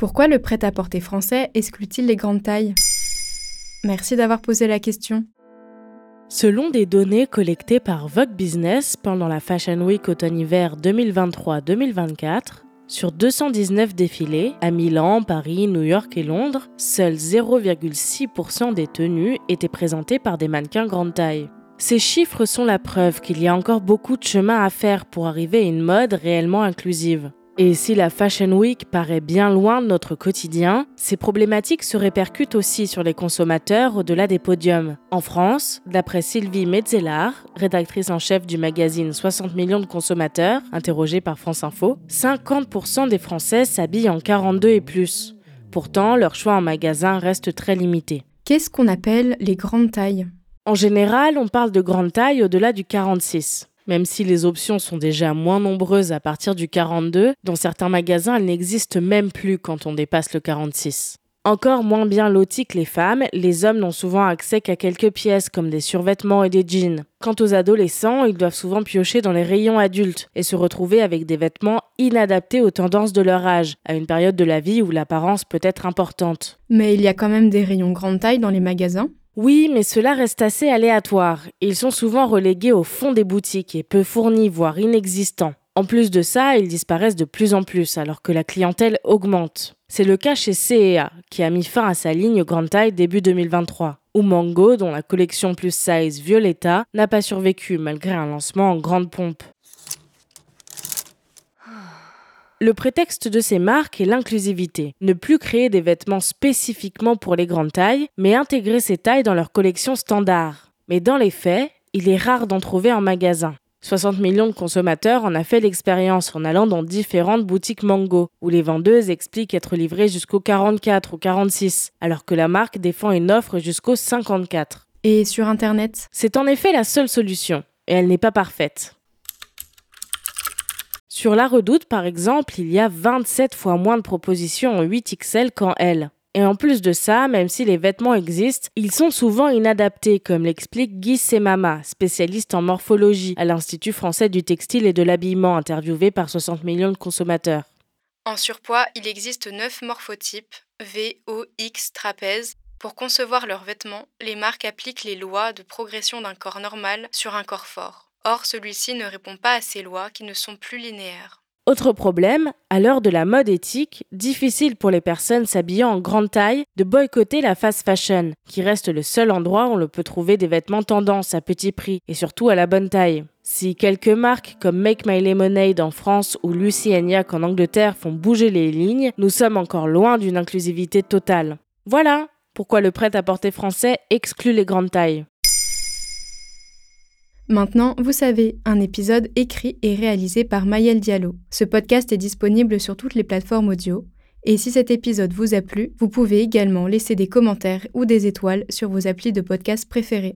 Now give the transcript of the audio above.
Pourquoi le prêt-à-porter français exclut-il les grandes tailles? Merci d'avoir posé la question. Selon des données collectées par Vogue Business pendant la Fashion Week automne-hiver 2023-2024, sur 219 défilés à Milan, Paris, New York et Londres, seuls 0,6% des tenues étaient présentées par des mannequins grande taille. Ces chiffres sont la preuve qu'il y a encore beaucoup de chemin à faire pour arriver à une mode réellement inclusive. Et si la Fashion Week paraît bien loin de notre quotidien, ces problématiques se répercutent aussi sur les consommateurs au-delà des podiums. En France, d'après Sylvie Metzelar, rédactrice en chef du magazine 60 millions de consommateurs, interrogée par France Info, 50% des Français s'habillent en 42 et plus. Pourtant, leur choix en magasin reste très limité. Qu'est-ce qu'on appelle les grandes tailles? En général, on parle de grande taille au-delà du 46. Même si les options sont déjà moins nombreuses à partir du 42, dans certains magasins, elles n'existent même plus quand on dépasse le 46. Encore moins bien lotis que les femmes, les hommes n'ont souvent accès qu'à quelques pièces comme des survêtements et des jeans. Quant aux adolescents, ils doivent souvent piocher dans les rayons adultes et se retrouver avec des vêtements inadaptés aux tendances de leur âge, à une période de la vie où l'apparence peut être importante. Mais il y a quand même des rayons grande taille dans les magasins oui, mais cela reste assez aléatoire. Ils sont souvent relégués au fond des boutiques et peu fournis, voire inexistants. En plus de ça, ils disparaissent de plus en plus alors que la clientèle augmente. C'est le cas chez CEA, qui a mis fin à sa ligne grande taille début 2023, ou Mango, dont la collection plus size Violetta n'a pas survécu malgré un lancement en grande pompe. Le prétexte de ces marques est l'inclusivité. Ne plus créer des vêtements spécifiquement pour les grandes tailles, mais intégrer ces tailles dans leur collection standard. Mais dans les faits, il est rare d'en trouver en magasin. 60 millions de consommateurs en a fait l'expérience en allant dans différentes boutiques Mango, où les vendeuses expliquent être livrées jusqu'au 44 ou 46, alors que la marque défend une offre jusqu'au 54. Et sur Internet? C'est en effet la seule solution, et elle n'est pas parfaite. Sur la redoute, par exemple, il y a 27 fois moins de propositions en 8XL qu'en L. Et en plus de ça, même si les vêtements existent, ils sont souvent inadaptés, comme l'explique Guy Semama, spécialiste en morphologie à l'Institut français du textile et de l'habillement, interviewé par 60 millions de consommateurs. En surpoids, il existe 9 morphotypes, V, O, X, trapèze. Pour concevoir leurs vêtements, les marques appliquent les lois de progression d'un corps normal sur un corps fort. Or, celui-ci ne répond pas à ces lois qui ne sont plus linéaires. Autre problème, à l'heure de la mode éthique, difficile pour les personnes s'habillant en grande taille de boycotter la fast fashion, qui reste le seul endroit où on peut trouver des vêtements tendance à petit prix et surtout à la bonne taille. Si quelques marques comme Make My Lemonade en France ou Lucy Agnac en Angleterre font bouger les lignes, nous sommes encore loin d'une inclusivité totale. Voilà pourquoi le prêt-à-porter français exclut les grandes tailles. Maintenant, vous savez, un épisode écrit et réalisé par Mayel Diallo. Ce podcast est disponible sur toutes les plateformes audio. Et si cet épisode vous a plu, vous pouvez également laisser des commentaires ou des étoiles sur vos applis de podcast préférés.